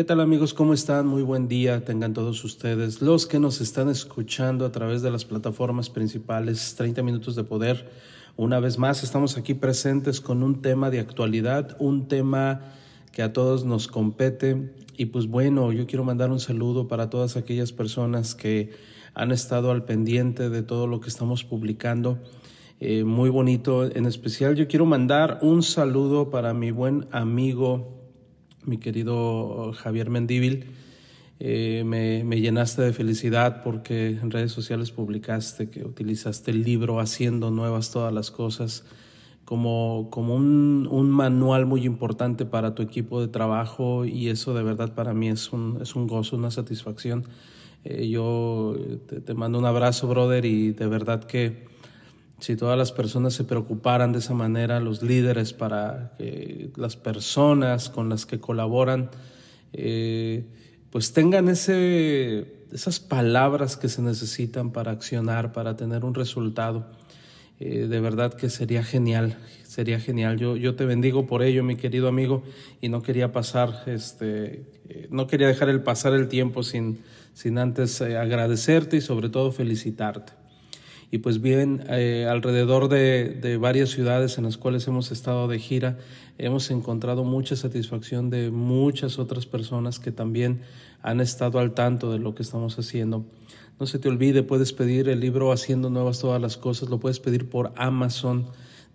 ¿Qué tal amigos? ¿Cómo están? Muy buen día tengan todos ustedes. Los que nos están escuchando a través de las plataformas principales 30 minutos de poder. Una vez más estamos aquí presentes con un tema de actualidad, un tema que a todos nos compete. Y pues bueno, yo quiero mandar un saludo para todas aquellas personas que han estado al pendiente de todo lo que estamos publicando. Eh, muy bonito. En especial yo quiero mandar un saludo para mi buen amigo mi querido Javier Mendíbil. Eh, me, llenaste de felicidad porque en redes sociales publicaste que utilizaste el libro Haciendo Nuevas Todas las Cosas como, como un, manual muy importante para tu equipo de trabajo y eso de verdad para mí es un, es un gozo, una satisfacción. Eh, yo te, mando un abrazo, brother, y de verdad que si todas las personas se preocuparan de esa manera, los líderes, para que las personas con las que colaboran, eh, pues tengan ese, esas palabras que se necesitan para accionar, para tener un resultado. Eh, de verdad que sería genial, sería genial. Yo, yo te bendigo por ello, mi querido amigo, y no quería pasar, este, eh, no quería dejar el pasar el tiempo sin, sin antes agradecerte y sobre todo felicitarte y pues bien, eh, alrededor de, varias ciudades en las cuales hemos estado de gira, hemos encontrado mucha satisfacción de muchas otras personas que también han estado al tanto de lo que estamos haciendo. No se te olvide, puedes pedir el libro Haciendo Nuevas Todas las Cosas, lo puedes pedir por Amazon.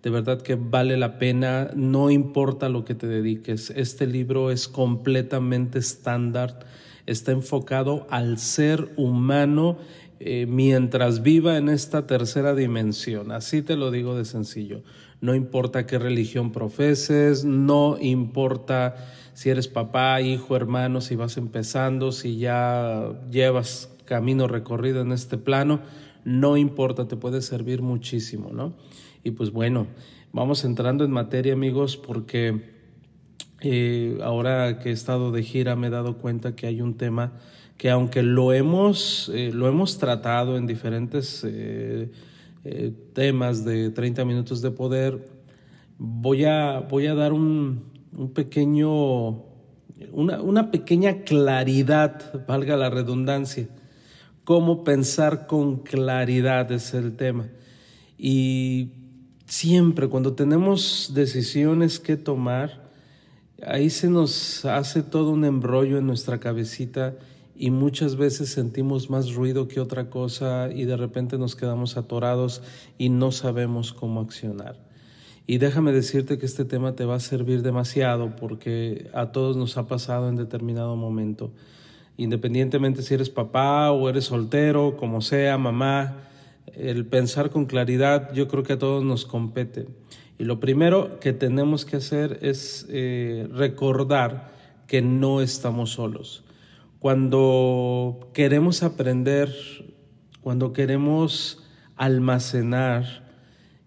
De verdad que vale la pena, no importa lo que te dediques. Este libro es completamente estándar, está enfocado al ser humano eh, mientras viva en esta tercera dimensión. Así te lo digo de sencillo. No importa qué religión profeses, no importa si eres papá, hijo, hermano, si vas empezando, si ya llevas camino recorrido en este plano, no importa, te puede servir muchísimo, ¿no? Y pues bueno, vamos entrando en materia, amigos, porque eh, ahora que he estado de gira me he dado cuenta que hay un tema que aunque lo hemos, eh, lo hemos tratado en diferentes eh, eh, temas de 30 minutos de poder, voy a, voy a dar un, un pequeño, una, una, pequeña claridad, valga la redundancia, cómo pensar con claridad es el tema. Y siempre cuando tenemos decisiones que tomar, ahí se nos hace todo un embrollo en nuestra cabecita y muchas veces sentimos más ruido que otra cosa y de repente nos quedamos atorados y no sabemos cómo accionar. Y déjame decirte que este tema te va a servir demasiado porque a todos nos ha pasado en determinado momento. Independientemente si eres papá o eres soltero, como sea, mamá, el pensar con claridad yo creo que a todos nos compete. Y lo primero que tenemos que hacer es eh, recordar que no estamos solos cuando queremos aprender, cuando queremos almacenar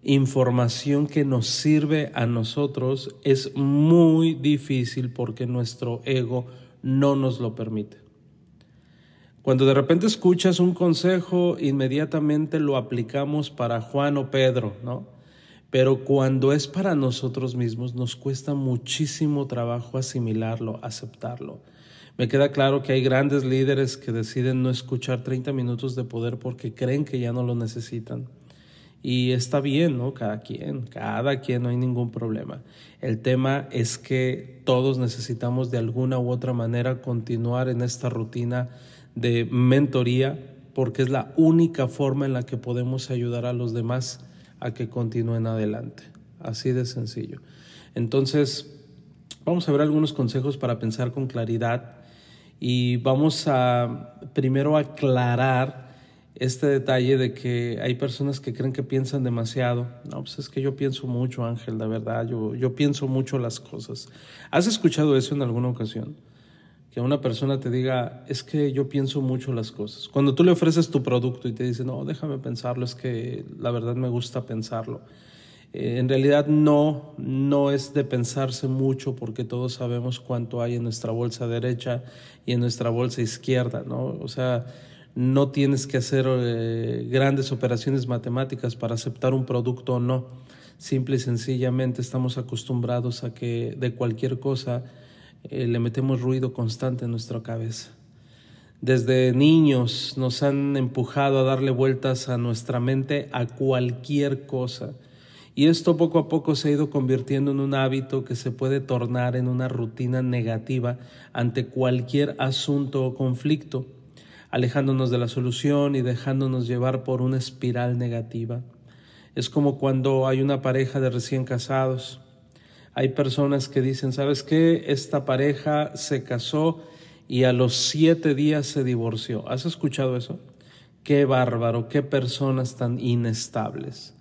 información que nos sirve a nosotros, es muy difícil porque nuestro ego no nos lo permite. Cuando de repente escuchas un consejo, inmediatamente lo aplicamos para Juan o Pedro, ¿no? Pero cuando es para nosotros mismos, nos cuesta muchísimo trabajo asimilarlo, aceptarlo. Me queda claro que hay grandes líderes que deciden no escuchar 30 minutos de poder porque creen que ya no lo necesitan. Y está bien, ¿no? Cada quien, cada quien, no hay ningún problema. El tema es que todos necesitamos de alguna u otra manera continuar en esta rutina de mentoría porque es la única forma en la que podemos ayudar a los demás a que continúen adelante. Así de sencillo. Entonces, vamos a ver algunos consejos para pensar con claridad y vamos a primero aclarar este detalle de que hay personas que creen que piensan demasiado. No, pues es que yo pienso mucho, Ángel, la verdad, yo, yo pienso mucho las cosas. ¿Has escuchado eso en alguna ocasión? Que una persona te diga, es que yo pienso mucho las cosas. Cuando tú le ofreces tu producto y te dice, no, déjame pensarlo, es que la verdad me gusta pensarlo. Eh, en realidad no, no es de pensarse mucho porque todos sabemos cuánto hay en nuestra bolsa derecha y en nuestra bolsa izquierda, ¿no? O sea, no tienes que hacer eh, grandes operaciones matemáticas para aceptar un producto o no. Simple y sencillamente estamos acostumbrados a que de cualquier cosa eh, le metemos ruido constante en nuestra cabeza. Desde niños nos han empujado a darle vueltas a nuestra mente a cualquier cosa. Y esto poco a poco se ha ido convirtiendo en un hábito que se puede tornar en una rutina negativa ante cualquier asunto o conflicto alejándonos de la solución y dejándonos llevar por una espiral negativa. Es como cuando hay una pareja de recién casados. Hay personas que dicen, ¿sabes qué? Esta pareja se casó y a los siete días se divorció. ¿Has escuchado eso? Qué bárbaro, qué personas tan inestables.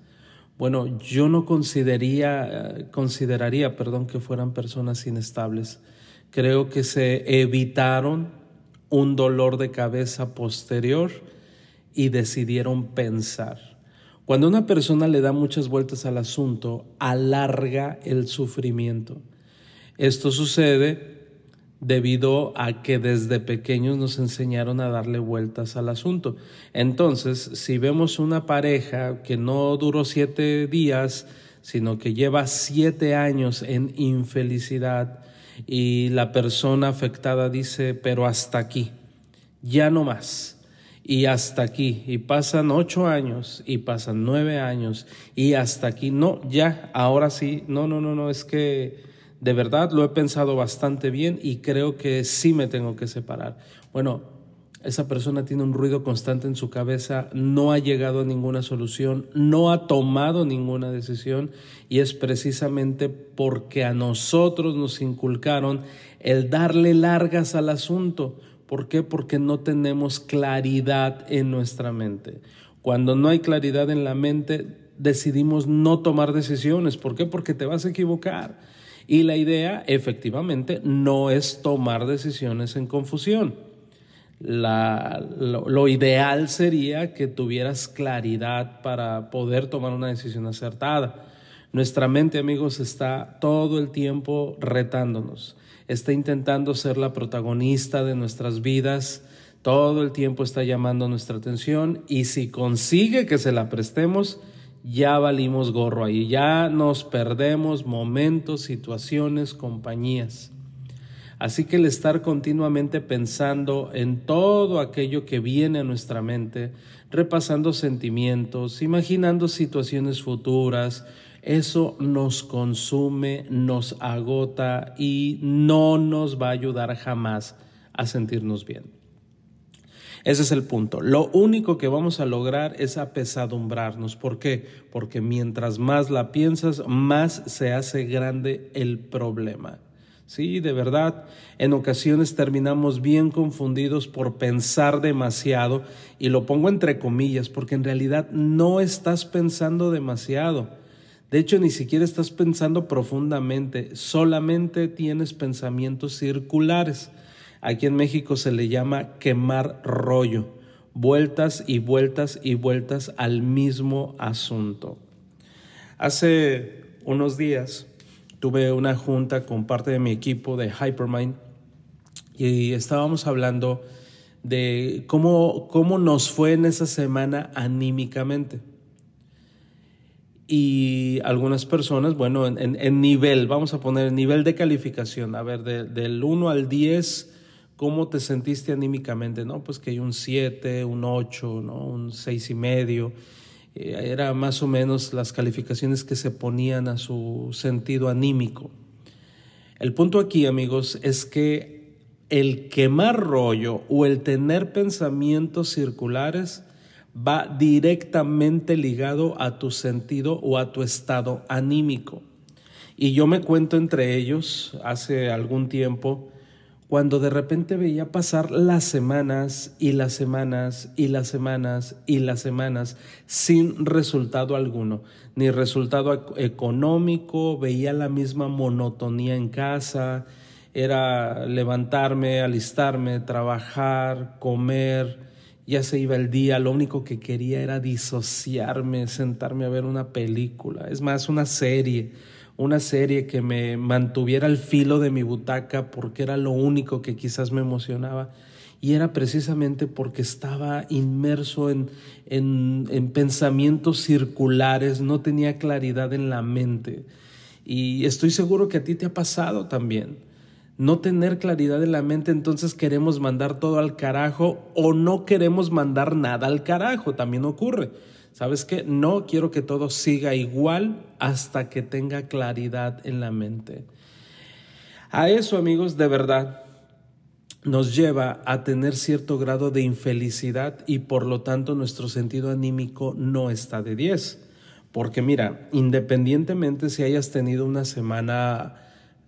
Bueno, yo no consideraría, consideraría perdón, que fueran personas inestables. Creo que se evitaron un dolor de cabeza posterior y decidieron pensar. Cuando una persona le da muchas vueltas al asunto, alarga el sufrimiento. Esto sucede debido a que desde pequeños nos enseñaron a darle vueltas al asunto. Entonces, si vemos una pareja que no duró siete días, sino que lleva siete años en infelicidad, y la persona afectada dice, pero hasta aquí, ya no más. Y hasta aquí, y pasan ocho años, y pasan nueve años, y hasta aquí, no, ya, ahora sí, no, no, no, no, es que de verdad lo he pensado bastante bien y creo que sí me tengo que separar. Bueno, esa persona tiene un ruido constante en su cabeza, no ha llegado a ninguna solución, no ha tomado ninguna decisión y es precisamente porque a nosotros nos inculcaron el darle largas al asunto. ¿Por qué? Porque no tenemos claridad en nuestra mente. Cuando no hay claridad en la mente, decidimos no tomar decisiones. ¿Por qué? Porque te vas a equivocar. Y la idea, efectivamente, no es tomar decisiones en confusión. Lo, ideal sería que tuvieras claridad para poder tomar una decisión acertada. Nuestra mente, amigos, está todo el tiempo retándonos, está intentando ser la protagonista de nuestras vidas, todo el tiempo está llamando nuestra atención y si consigue que se la prestemos, ya valimos gorro ahí, ya nos perdemos momentos, situaciones, compañías. Así que el estar continuamente pensando en todo aquello que viene a nuestra mente, repasando sentimientos, imaginando situaciones futuras, eso nos consume, nos agota y no nos va a ayudar jamás a sentirnos bien. Ese es el punto. Lo único que vamos a lograr es apesadumbrarnos. ¿Por qué? Porque mientras más la piensas, más se hace grande el problema. Sí, de verdad, en ocasiones terminamos bien confundidos por pensar demasiado y lo pongo entre comillas porque en realidad no estás pensando demasiado. De hecho, ni siquiera estás pensando profundamente, solamente tienes pensamientos circulares. Aquí en México se le llama quemar rollo, vueltas y vueltas y vueltas al mismo asunto. Hace unos días tuve una junta con parte de mi equipo de Hypermind y estábamos hablando de cómo, cómo nos fue en esa semana anímicamente. Y algunas personas, bueno, en, nivel, vamos a poner el nivel de calificación, a ver, del 1 al 10, ¿cómo te sentiste anímicamente? No, pues que hay un 7, un 8, ¿no? un 6 y medio. Eh, era más o menos las calificaciones que se ponían a su sentido anímico. El punto aquí, amigos, es que el quemar rollo o el tener pensamientos circulares va directamente ligado a tu sentido o a tu estado anímico. Y yo me cuento entre ellos hace algún tiempo cuando de repente veía pasar las semanas y las semanas y las semanas y las semanas sin resultado alguno, ni resultado económico, veía la misma monotonía en casa, era levantarme, alistarme, trabajar, comer, ya se iba el día, lo único que quería era disociarme, sentarme a ver una película, es más, una serie una serie que me mantuviera al filo de mi butaca porque era lo único que quizás me emocionaba. Y era precisamente porque estaba inmerso en, en, pensamientos circulares, no tenía claridad en la mente. Y estoy seguro que a ti te ha pasado también. No tener claridad en la mente, entonces queremos mandar todo al carajo o no queremos mandar nada al carajo, también ocurre. ¿Sabes qué? No quiero que todo siga igual hasta que tenga claridad en la mente. A eso, amigos, de verdad, nos lleva a tener cierto grado de infelicidad y por lo tanto nuestro sentido anímico no está de 10. Porque mira, independientemente si hayas tenido una semana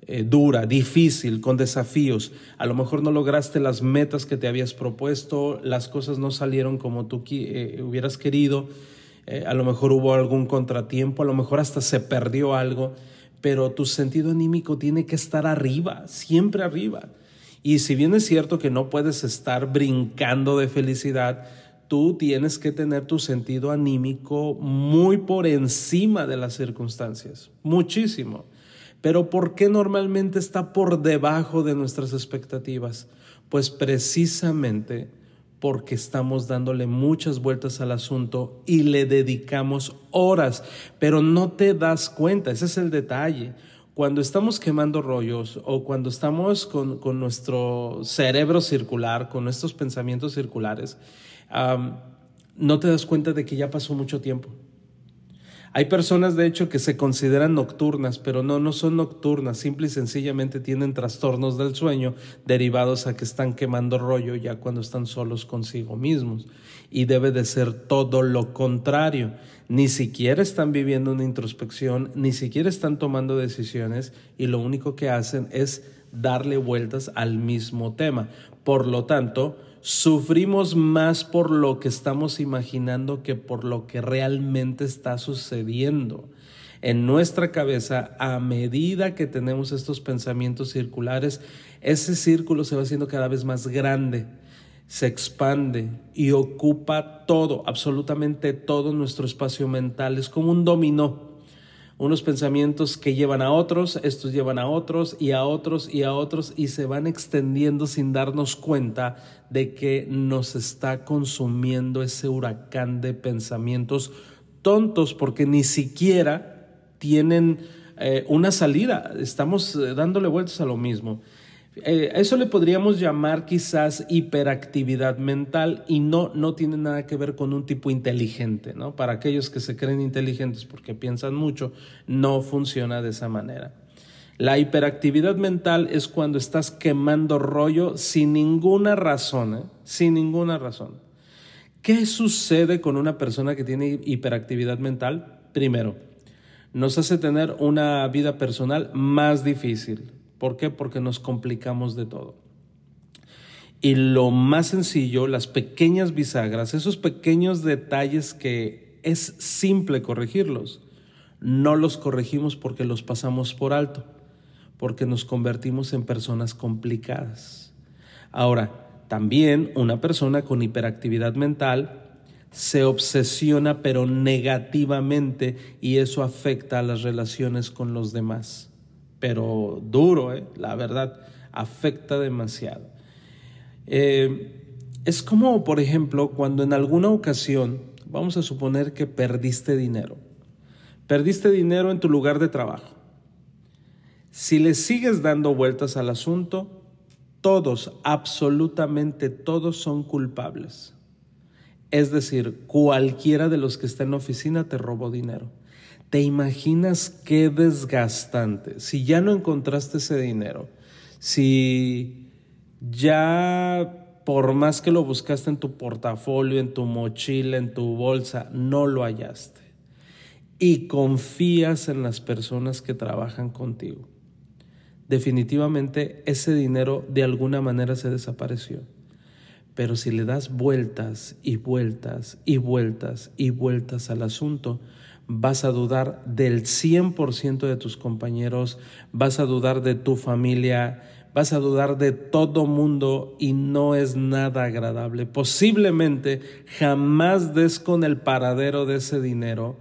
eh, dura, difícil, con desafíos, a lo mejor no lograste las metas que te habías propuesto, las cosas no salieron como tú eh, hubieras querido, eh, a lo mejor hubo algún contratiempo, a lo mejor hasta se perdió algo, pero tu sentido anímico tiene que estar arriba, siempre arriba. Y si bien es cierto que no puedes estar brincando de felicidad, tú tienes que tener tu sentido anímico muy por encima de las circunstancias, muchísimo. Pero ¿por qué normalmente está por debajo de nuestras expectativas? Pues precisamente porque estamos dándole muchas vueltas al asunto y le dedicamos horas, pero no te das cuenta, ese es el detalle. Cuando estamos quemando rollos o cuando estamos con, nuestro cerebro circular, con nuestros pensamientos circulares, no te das cuenta de que ya pasó mucho tiempo. Hay personas, de hecho, que se consideran nocturnas, pero no, no son nocturnas, simple y sencillamente tienen trastornos del sueño derivados a que están quemando rollo ya cuando están solos consigo mismos. Y debe de ser todo lo contrario. Ni siquiera están viviendo una introspección, ni siquiera están tomando decisiones y lo único que hacen es darle vueltas al mismo tema. Por lo tanto, sufrimos más por lo que estamos imaginando que por lo que realmente está sucediendo. En nuestra cabeza, a medida que tenemos estos pensamientos circulares, ese círculo se va haciendo cada vez más grande, se expande y ocupa todo, absolutamente todo nuestro espacio mental. Es como un dominó unos pensamientos que llevan a otros, estos llevan a otros y a otros y a otros y se van extendiendo sin darnos cuenta de que nos está consumiendo ese huracán de pensamientos tontos porque ni siquiera tienen eh, una salida, estamos eh, dándole vueltas a lo mismo. Eh, eso le podríamos llamar quizás hiperactividad mental y no, no tiene nada que ver con un tipo inteligente, ¿no? Para aquellos que se creen inteligentes porque piensan mucho, no funciona de esa manera. La hiperactividad mental es cuando estás quemando rollo sin ninguna razón, ¿eh? sin ninguna razón. ¿Qué sucede con una persona que tiene hiperactividad mental? Primero, nos hace tener una vida personal más difícil ¿Por qué? Porque nos complicamos de todo. Y lo más sencillo, las pequeñas bisagras, esos pequeños detalles que es simple corregirlos, no los corregimos porque los pasamos por alto, porque nos convertimos en personas complicadas. Ahora, también una persona con hiperactividad mental se obsesiona pero negativamente y eso afecta a las relaciones con los demás pero duro, ¿eh? la verdad, afecta demasiado. Eh, es como, por ejemplo, cuando en alguna ocasión, vamos a suponer que perdiste dinero, perdiste dinero en tu lugar de trabajo. Si le sigues dando vueltas al asunto, todos, absolutamente todos son culpables. Es decir, cualquiera de los que está en la oficina te robó dinero. ¿Te imaginas qué desgastante? Si ya no encontraste ese dinero, si ya por más que lo buscaste en tu portafolio, en tu mochila, en tu bolsa, no lo hallaste. Y confías en las personas que trabajan contigo. definitivamente ese dinero de alguna manera se desapareció. Pero si le das vueltas y vueltas y vueltas y vueltas al asunto, vas a dudar del 100% de tus compañeros, vas a dudar de tu familia, vas a dudar de todo mundo y no es nada agradable. Posiblemente jamás des con el paradero de ese dinero.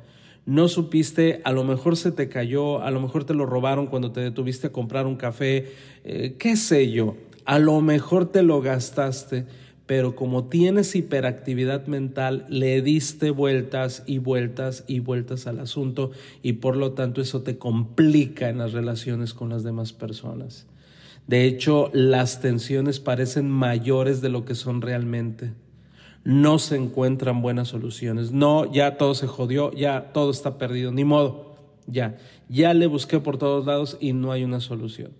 No supiste, a lo mejor se te cayó, a lo mejor te lo robaron cuando te detuviste a comprar un café, eh, qué sé yo, a lo mejor te lo gastaste pero como tienes hiperactividad mental, le diste vueltas y vueltas y vueltas al asunto y por lo tanto eso te complica en las relaciones con las demás personas. De hecho, las tensiones parecen mayores de lo que son realmente. No se encuentran buenas soluciones. No, ya todo se jodió, ya todo está perdido, ni modo. Ya, ya le busqué por todos lados y no hay una solución.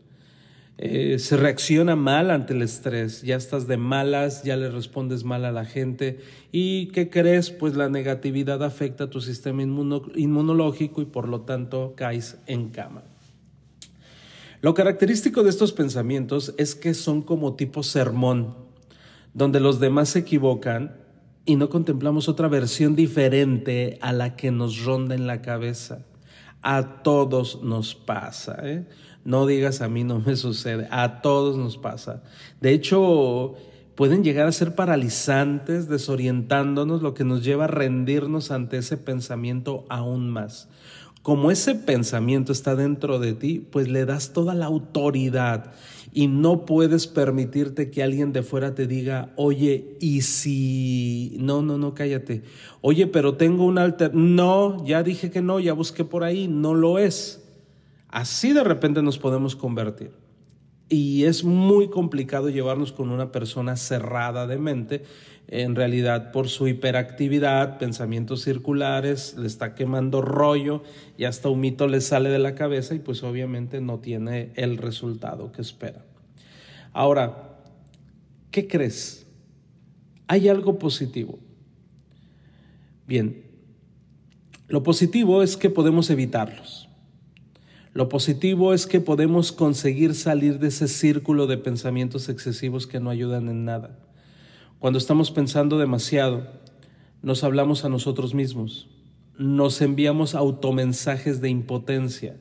Eh, se reacciona mal ante el estrés, ya estás de malas, ya le respondes mal a la gente y ¿qué crees? Pues la negatividad afecta a tu sistema inmunológico y por lo tanto caes en cama. Lo característico de estos pensamientos es que son como tipo sermón, donde los demás se equivocan y no contemplamos otra versión diferente a la que nos ronda en la cabeza. A todos nos pasa. ¿eh? No digas a mí no me sucede, a todos nos pasa. De hecho, pueden llegar a ser paralizantes, desorientándonos, lo que nos lleva a rendirnos ante ese pensamiento aún más. Como ese pensamiento está dentro de ti, pues le das toda la autoridad y no puedes permitirte que alguien de fuera te diga, oye, y si... No, no, no, cállate. Oye, pero tengo un alter... No, ya dije que no, ya busqué por ahí, no lo es. Así de repente nos podemos convertir. Y es muy complicado llevarnos con una persona cerrada de mente, en realidad por su hiperactividad, pensamientos circulares, le está quemando rollo y hasta un mito le sale de la cabeza y pues obviamente no tiene el resultado que espera. Ahora, ¿qué crees? Hay algo positivo. Bien, lo positivo es que podemos evitarlos. Lo positivo es que podemos conseguir salir de ese círculo de pensamientos excesivos que no ayudan en nada. Cuando estamos pensando demasiado, nos hablamos a nosotros mismos, nos enviamos automensajes de impotencia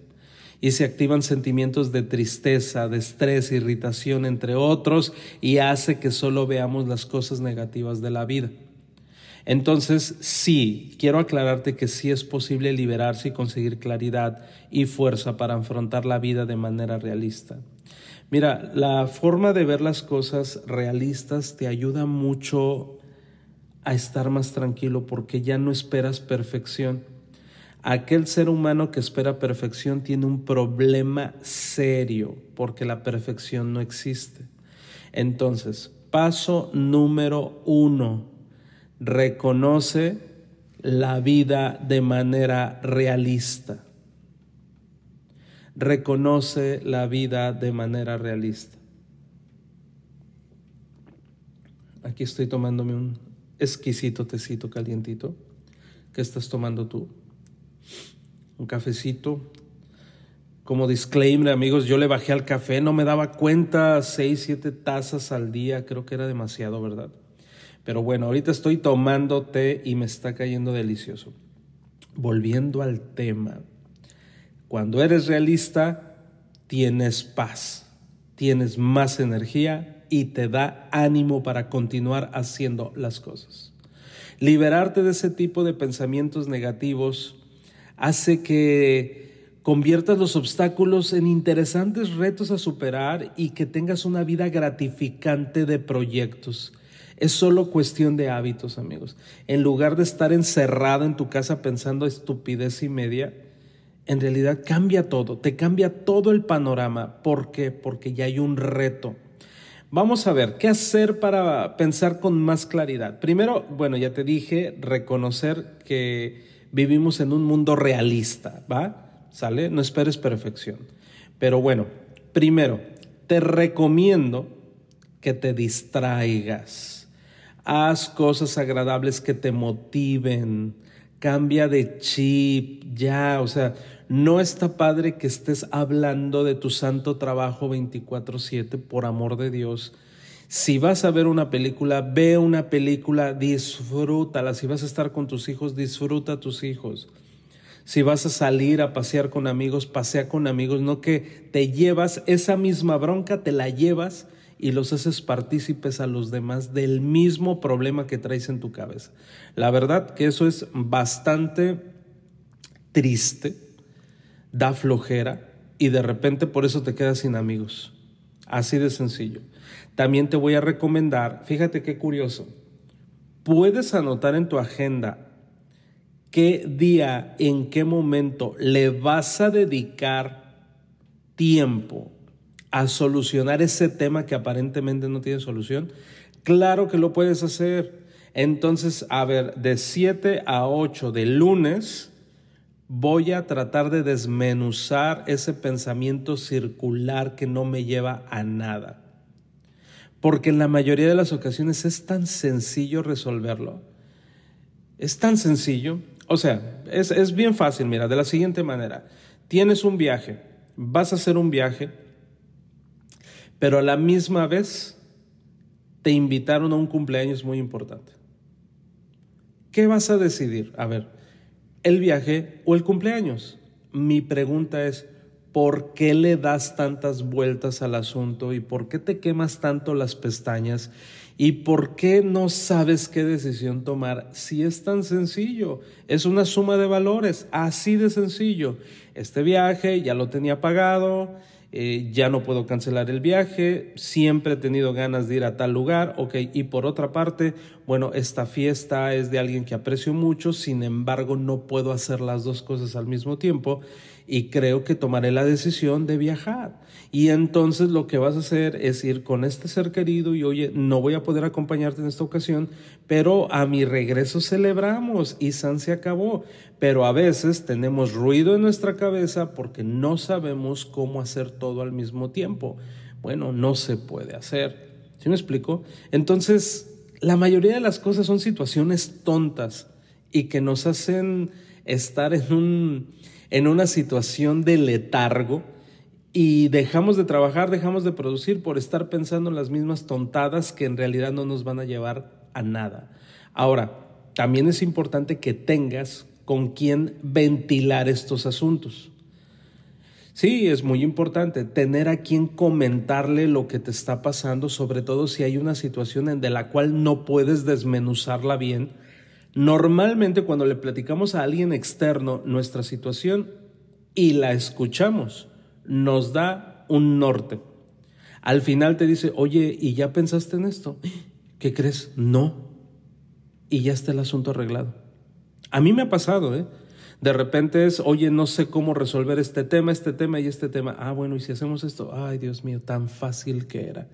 y se activan sentimientos de tristeza, de estrés, irritación, entre otros, y hace que solo veamos las cosas negativas de la vida. Entonces, sí, quiero aclararte que sí es posible liberarse y conseguir claridad y fuerza para afrontar la vida de manera realista. Mira, la forma de ver las cosas realistas te ayuda mucho a estar más tranquilo porque ya no esperas perfección. Aquel ser humano que espera perfección tiene un problema serio porque la perfección no existe. Entonces, paso número uno reconoce la vida de manera realista. Reconoce la vida de manera realista. Aquí estoy tomándome un exquisito tecito calientito. ¿Qué estás tomando tú? Un cafecito. Como disclaimer, amigos, yo le bajé al café, no me daba cuenta, seis, siete tazas al día, creo que era demasiado, ¿verdad? Pero bueno, ahorita estoy tomando té y me está cayendo delicioso. Volviendo al tema, cuando eres realista, tienes paz, tienes más energía y te da ánimo para continuar haciendo las cosas. Liberarte de ese tipo de pensamientos negativos hace que conviertas los obstáculos en interesantes retos a superar y que tengas una vida gratificante de proyectos. Es solo cuestión de hábitos, amigos. En lugar de estar encerrado en tu casa pensando estupidez y media, en realidad cambia todo, te cambia todo el panorama. ¿Por qué? Porque ya hay un reto. Vamos a ver, ¿qué hacer para pensar con más claridad? Primero, bueno, ya te dije, reconocer que vivimos en un mundo realista, ¿va? ¿Sale? No esperes perfección. Pero bueno, primero, te recomiendo que te distraigas. Haz cosas agradables que te motiven. Cambia de chip, ya, o sea, no está padre que estés hablando de tu santo trabajo 24/7, por amor de Dios. Si vas a ver una película, ve una película, disfrútala. Si vas a estar con tus hijos, disfruta a tus hijos. Si vas a salir a pasear con amigos, pasea con amigos, no que te llevas esa misma bronca, te la llevas y los haces partícipes a los demás del mismo problema que traes en tu cabeza. La verdad que eso es bastante triste, da flojera y de repente por eso te quedas sin amigos. Así de sencillo. También te voy a recomendar, fíjate qué curioso, puedes anotar en tu agenda qué día, en qué momento le vas a dedicar tiempo a solucionar ese tema que aparentemente no tiene solución. Claro que lo puedes hacer. Entonces, a ver, de 7 a 8 de lunes voy a tratar de desmenuzar ese pensamiento circular que no me lleva a nada. Porque en la mayoría de las ocasiones es tan sencillo resolverlo. Es tan sencillo. O sea, es, es bien fácil, mira, de la siguiente manera. Tienes un viaje, vas a hacer un viaje, pero a la misma vez te invitaron a un cumpleaños muy importante. ¿Qué vas a decidir? A ver, el viaje o el cumpleaños. Mi pregunta es, ¿por qué le das tantas vueltas al asunto y por qué te quemas tanto las pestañas y por qué no sabes qué decisión tomar si es tan sencillo? Es una suma de valores, así de sencillo. Este viaje ya lo tenía pagado, eh, ya no puedo cancelar el viaje, siempre he tenido ganas de ir a tal lugar, ok, y por otra parte, bueno, esta fiesta es de alguien que aprecio mucho, sin embargo no puedo hacer las dos cosas al mismo tiempo y creo que tomaré la decisión de viajar. Y entonces lo que vas a hacer es ir con este ser querido y oye, no voy a poder acompañarte en esta ocasión, pero a mi regreso celebramos y San se acabó. Pero a veces tenemos ruido en nuestra cabeza porque no sabemos cómo hacer todo al mismo tiempo. Bueno, no se puede hacer. ¿Sí me explico? Entonces, la mayoría de las cosas son situaciones tontas y que nos hacen estar en un en una situación de letargo y dejamos de trabajar, dejamos de producir por estar pensando en las mismas tontadas que en realidad no nos van a llevar a nada. Ahora, también es importante que tengas con quien ventilar estos asuntos. Sí, es muy importante tener a quien comentarle lo que te está pasando, sobre todo si hay una situación en la cual no puedes desmenuzarla bien Normalmente cuando le platicamos a alguien externo nuestra situación y la escuchamos, nos da un norte. Al final te dice, oye, ¿y ya pensaste en esto? ¿Qué crees? No. Y ya está el asunto arreglado. A mí me ha pasado, ¿eh? De repente es, oye, no sé cómo resolver este tema, este tema y este tema. Ah, bueno, y si hacemos esto, ay, Dios mío, tan fácil que era.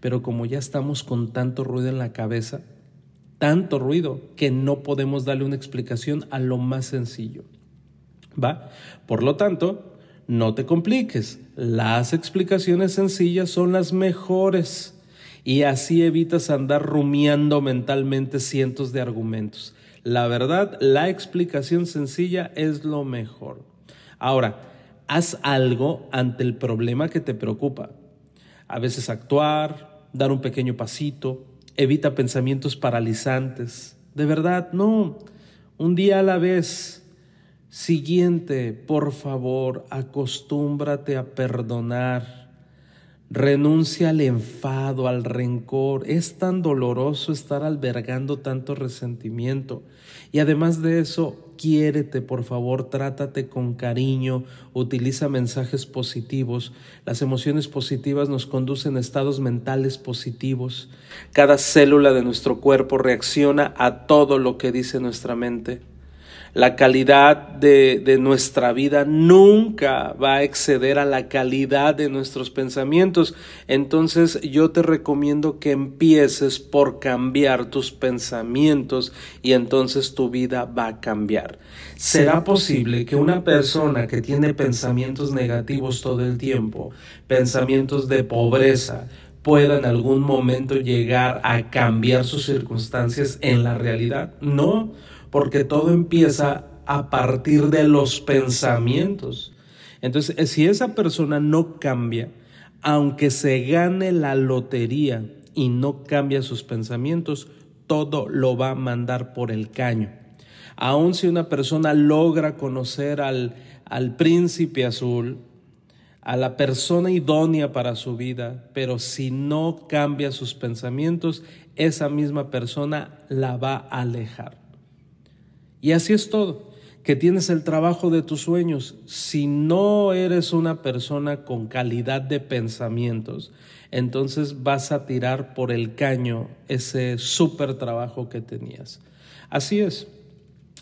Pero como ya estamos con tanto ruido en la cabeza, tanto ruido que no podemos darle una explicación a lo más sencillo. ¿Va? Por lo tanto, no te compliques. Las explicaciones sencillas son las mejores y así evitas andar rumiando mentalmente cientos de argumentos. La verdad, la explicación sencilla es lo mejor. Ahora, haz algo ante el problema que te preocupa. A veces actuar, dar un pequeño pasito, evita pensamientos paralizantes. De verdad, no. Un día a la vez. Siguiente, por favor, acostúmbrate a perdonar. Renuncia al enfado, al rencor. Es tan doloroso estar albergando tanto resentimiento. Y además de eso, quiérete, por favor, trátate con cariño, utiliza mensajes positivos. Las emociones positivas nos conducen a estados mentales positivos. Cada célula de nuestro cuerpo reacciona a todo lo que dice nuestra mente la calidad de, nuestra vida nunca va a exceder a la calidad de nuestros pensamientos. Entonces yo te recomiendo que empieces por cambiar tus pensamientos y entonces tu vida va a cambiar. ¿Será posible que una persona que tiene pensamientos negativos todo el tiempo, pensamientos de pobreza, pueda en algún momento llegar a cambiar sus circunstancias en la realidad? No porque todo empieza a partir de los pensamientos. Entonces, eh, si esa persona no cambia, aunque se gane la lotería y no cambia sus pensamientos, todo lo va a mandar por el caño. Aun si una persona logra conocer al, al príncipe azul, a la persona idónea para su vida, pero si no cambia sus pensamientos, esa misma persona la va a alejar. Y así es todo, que tienes el trabajo de tus sueños. Si no eres una persona con calidad de pensamientos, entonces vas a tirar por el caño ese súper trabajo que tenías. Así es.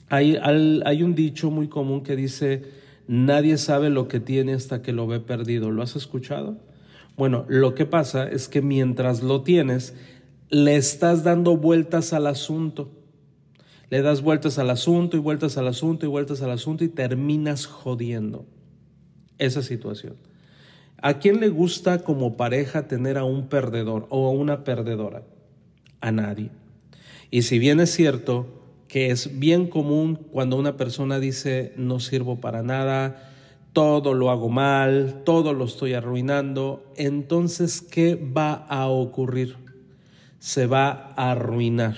Hay, hay un dicho muy común que dice, nadie sabe lo que tiene hasta que lo ve perdido. ¿Lo has escuchado? Bueno, lo que pasa es que mientras lo tienes, le estás dando vueltas al asunto. Le das vueltas al asunto y vueltas al asunto y vueltas al asunto y terminas jodiendo esa situación. ¿A quién le gusta como pareja tener a un perdedor o a una perdedora? A nadie. Y si bien es cierto que es bien común cuando una persona dice no sirvo para nada, todo lo hago mal, todo lo estoy arruinando, entonces ¿qué va a ocurrir? se va a arruinar.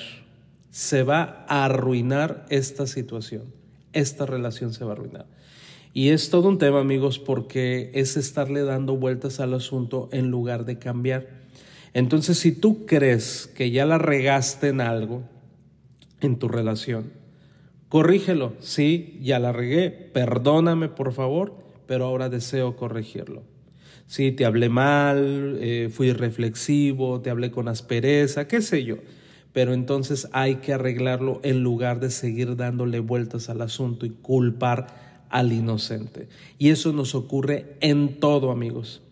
Se va a arruinar esta situación. Esta relación se va a arruinar. Y es todo un tema, amigos, porque es estarle dando vueltas al asunto en lugar de cambiar. Entonces, si tú crees que ya la regaste en algo, en tu relación, corrígelo. Sí, ya la regué, perdóname por favor, pero ahora deseo corregirlo. Sí, te hablé mal, eh, fui reflexivo, te hablé con aspereza, qué sé yo. Pero entonces hay que arreglarlo en lugar de seguir dándole vueltas al asunto y culpar al inocente. Y eso nos ocurre en todo, amigos.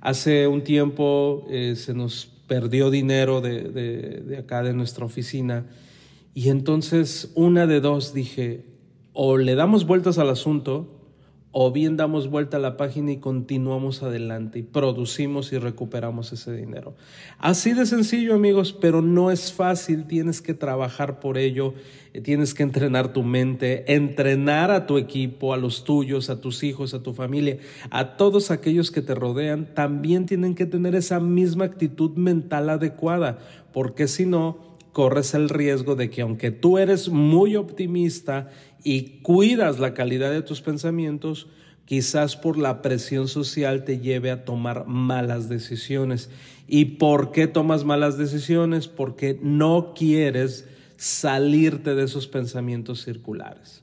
Hace un tiempo eh, se nos perdió dinero de, de acá, de nuestra oficina. Y entonces una de dos dije, o le damos vueltas al asunto o bien damos vuelta a la página y continuamos adelante y producimos y recuperamos ese dinero. Así de sencillo amigos, pero no es fácil, tienes que trabajar por ello, eh, tienes que entrenar tu mente, entrenar a tu equipo, a los tuyos, a tus hijos, a tu familia, a todos aquellos que te rodean, también tienen que tener esa misma actitud mental adecuada, porque si no, corres el riesgo de que aunque tú eres muy optimista y cuidas la calidad de tus pensamientos, quizás por la presión social te lleve a tomar malas decisiones. ¿Y por qué tomas malas decisiones? Porque no quieres salirte de esos pensamientos circulares.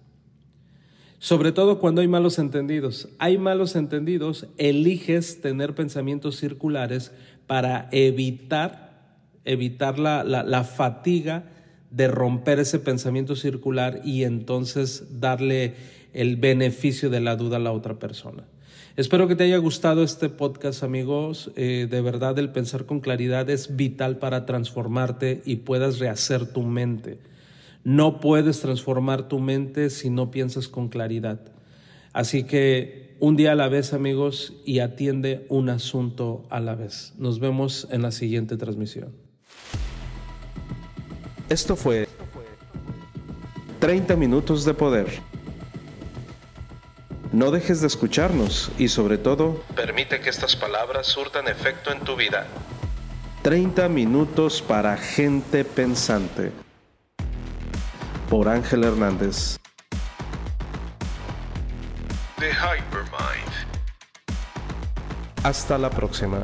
Sobre todo cuando hay malos entendidos. Hay malos entendidos, eliges tener pensamientos circulares para evitar, evitar la, la fatiga de romper ese pensamiento circular y entonces darle el beneficio de la duda a la otra persona. Espero que te haya gustado este podcast, amigos. Eh, de verdad, el pensar con claridad es vital para transformarte y puedas rehacer tu mente. No puedes transformar tu mente si no piensas con claridad. Así que un día a la vez, amigos, y atiende un asunto a la vez. Nos vemos en la siguiente transmisión. Esto fue 30 minutos de poder. No dejes de escucharnos y sobre todo, permite que estas palabras surtan efecto en tu vida. 30 minutos para gente pensante. Por Ángel Hernández. The Hypermind. Hasta la próxima.